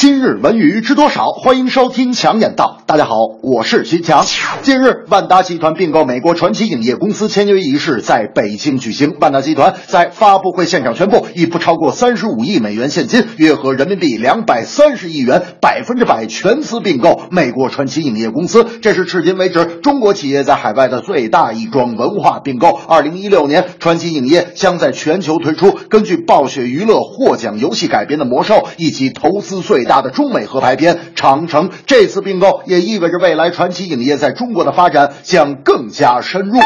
今日文娱知多少？欢迎收听强眼道。大家好，我是徐强。近日，万达集团并购美国传奇影业公司签约仪式在北京举行。万达集团在发布会现场宣布，以不超过三十五亿美元现金，约合人民币两百三十亿元，百分之百全资并购美国传奇影业公司。这是至今为止中国企业在海外的最大一桩文化并购。二零一六年，传奇影业将在全球推出根据暴雪娱乐获奖游戏改编的《魔兽》，以及投资最大的中美合拍片《长城》。这次并购也意味着未来传奇影业在中国的发展将更加深入。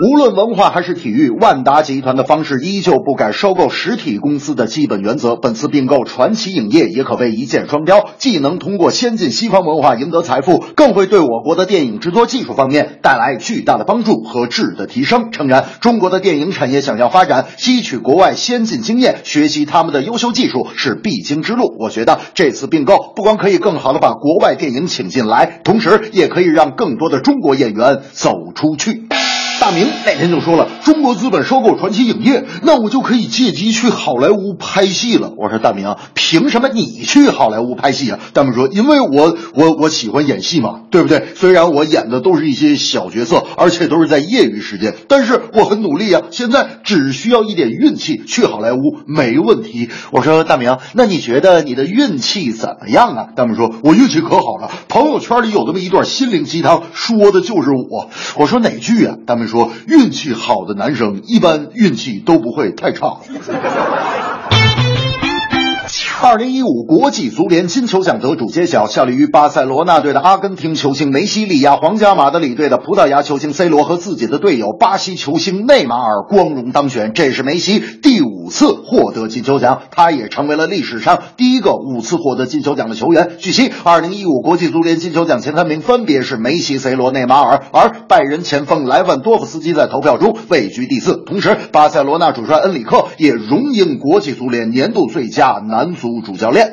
无论文化还是体育，万达集团的方式依旧不改收购实体公司的基本原则。本次并购传奇影业也可谓一箭双雕，既能通过先进西方文化赢得财富，更会对我国的电影制作技术方面带来巨大的帮助和质的提升。诚然，中国的电影产业想要发展，吸取国外先进经验，学习他们的优秀技术是必经之路。我觉得这次并购不光可以更好的把国外电影请进来，同时也可以让更多的中国演员走出去。大明那天就说了，中国资本收购传奇影业，那我就可以借机去好莱坞拍戏了。我说大明，凭什么你去好莱坞拍戏啊？大明说，因为我我我喜欢演戏嘛，对不对？虽然我演的都是一些小角色，而且都是在业余时间，但是我很努力啊。现在只需要一点运气，去好莱坞没问题。我说大明，那你觉得你的运气怎么样啊？大明说，我运气可好了，朋友圈里有那么一段心灵鸡汤，说的就是我。我说哪句啊？大明说。运气好的男生一般运气都不会太差。二零一五国际足联金球奖得主揭晓，效力于巴塞罗那队的阿根廷球星梅西利亚皇家马德里队的葡萄牙球星 C 罗和自己的队友巴西球星内马尔光荣当选。这是梅西第五次获得金球奖，他也成为了历史上第一个五次获得金球奖的球员。据悉，二零一五国际足联金球奖前三名分别是梅西、C 罗、内马尔，而拜仁前锋莱万多夫斯基在投票中位居第四。同时，巴塞罗那主帅恩里克也荣膺国际足联年度最佳男足。主教练。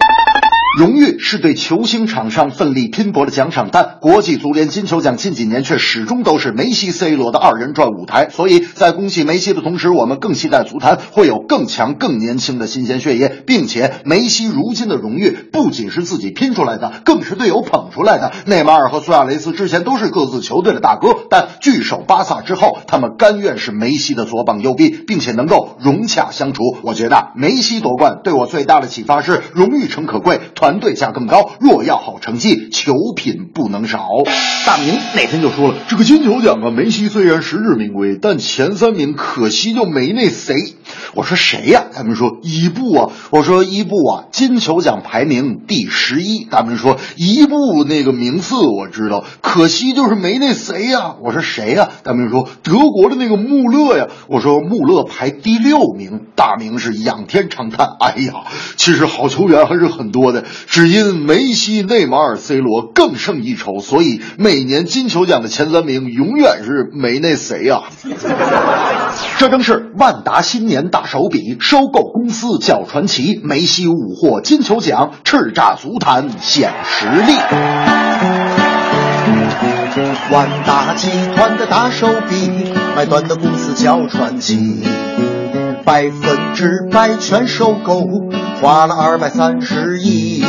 荣誉是对球星场上奋力拼搏的奖赏，但国际足联金球奖近几年却始终都是梅西、C 罗的二人转舞台。所以在恭喜梅西的同时，我们更期待足坛会有更强、更年轻的新鲜血液，并且梅西如今的荣誉不仅是自己拼出来的，更是队友捧出来的。内马尔和苏亚雷斯之前都是各自球队的大哥，但聚首巴萨之后，他们甘愿是梅西的左膀右臂，并且能够融洽相处。我觉得梅西夺冠对我最大的启发是：荣誉诚可贵。团团队价更高，若要好成绩，球品不能少。大明那天就说了，这个金球奖啊，梅西虽然实至名归，但前三名可惜就没那谁。我说谁呀？他们说伊布啊。我说伊布啊，金球奖排名第十一。大明说伊布那个名次我知道，可惜就是没那谁呀。我说谁呀？他们说德国的那个穆勒呀。我说穆勒排第六名。大明是仰天长叹，哎呀，其实好球员还是很多的。只因梅西、内马尔、C 罗更胜一筹，所以每年金球奖的前三名永远是没那谁呀。这正是万达新年大手笔，收购公司叫传奇，梅西五获金球奖，叱咤足坛显实力。万达集团的大手笔，买断的公司叫传奇，百分之百全收购。花了二百三十亿，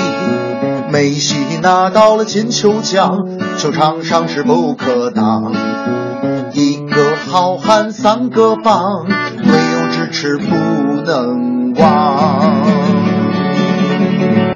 梅西拿到了金球奖，球场上势不可挡。一个好汉三个帮，没有支持不能忘。